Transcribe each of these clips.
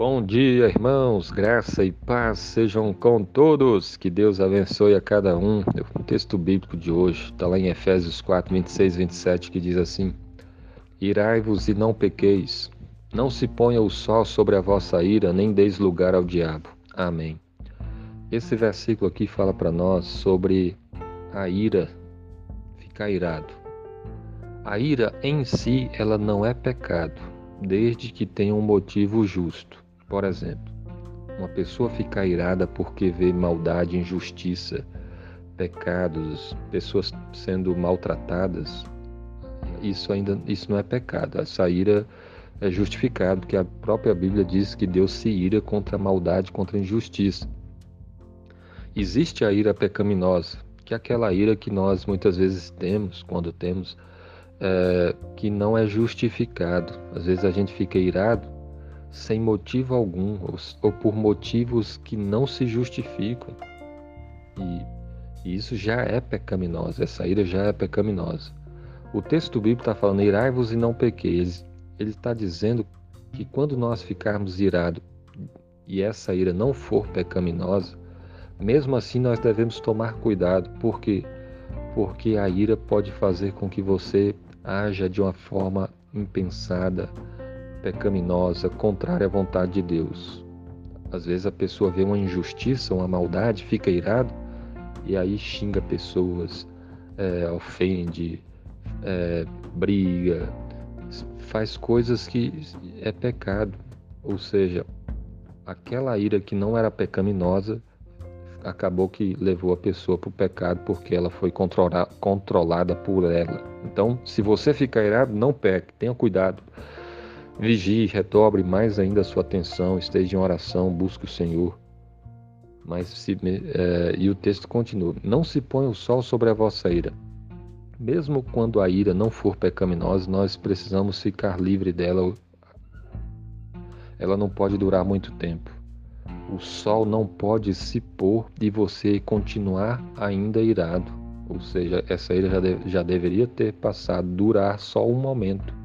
Bom dia, irmãos, graça e paz sejam com todos. Que Deus abençoe a cada um. O texto bíblico de hoje está lá em Efésios 4, 26 e 27, que diz assim: Irai-vos e não pequeis, não se ponha o sol sobre a vossa ira, nem deis lugar ao diabo. Amém. Esse versículo aqui fala para nós sobre a ira, ficar irado. A ira em si, ela não é pecado, desde que tenha um motivo justo. Por exemplo, uma pessoa ficar irada porque vê maldade, injustiça, pecados, pessoas sendo maltratadas, isso ainda isso não é pecado. Essa ira é justificado, porque a própria Bíblia diz que Deus se ira contra a maldade, contra a injustiça. Existe a ira pecaminosa, que é aquela ira que nós muitas vezes temos, quando temos, é, que não é justificado. Às vezes a gente fica irado sem motivo algum ou, ou por motivos que não se justificam. E, e isso já é pecaminosa, essa ira já é pecaminosa. O texto bíblico está falando: irai-vos e não pequeis. Ele está dizendo que quando nós ficarmos irados e essa ira não for pecaminosa, mesmo assim nós devemos tomar cuidado, porque porque a ira pode fazer com que você haja de uma forma impensada, pecaminosa, contrária à vontade de Deus. Às vezes a pessoa vê uma injustiça, uma maldade, fica irado e aí xinga pessoas, é, ofende, é, briga, faz coisas que é pecado. Ou seja, aquela ira que não era pecaminosa acabou que levou a pessoa para o pecado porque ela foi controlada por ela. Então, se você ficar irado, não peque, tenha cuidado. Vigie, redobre mais ainda a sua atenção, esteja em oração, busque o Senhor. Mas se, é, e o texto continua: Não se põe o sol sobre a vossa ira. Mesmo quando a ira não for pecaminosa, nós precisamos ficar livre dela. Ela não pode durar muito tempo. O sol não pode se pôr e você continuar ainda irado. Ou seja, essa ira já, de, já deveria ter passado, durar só um momento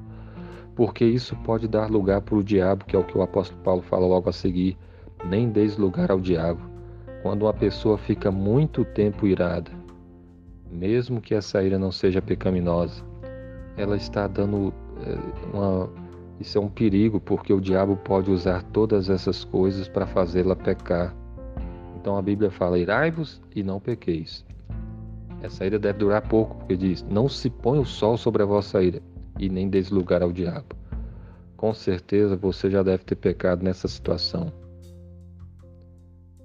porque isso pode dar lugar para o diabo, que é o que o apóstolo Paulo fala logo a seguir. Nem deis lugar ao diabo. Quando uma pessoa fica muito tempo irada, mesmo que essa ira não seja pecaminosa, ela está dando é, uma. Isso é um perigo, porque o diabo pode usar todas essas coisas para fazê-la pecar. Então a Bíblia fala: irai-vos e não pequeis. Essa ira deve durar pouco, porque diz: não se põe o sol sobre a vossa ira e nem deis lugar ao diabo. Com certeza você já deve ter pecado nessa situação.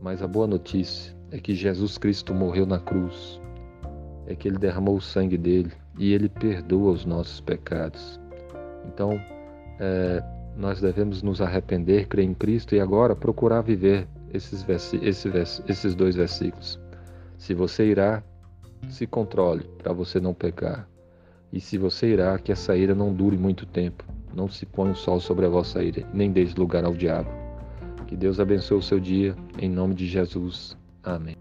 Mas a boa notícia é que Jesus Cristo morreu na cruz, é que ele derramou o sangue dele e ele perdoa os nossos pecados. Então, é, nós devemos nos arrepender, crer em Cristo e agora procurar viver esses, esse, esses dois versículos. Se você irá, se controle para você não pecar. E se você irá, que essa ira não dure muito tempo. Não se põe o sol sobre a vossa ira, nem deixe lugar ao diabo. Que Deus abençoe o seu dia, em nome de Jesus. Amém.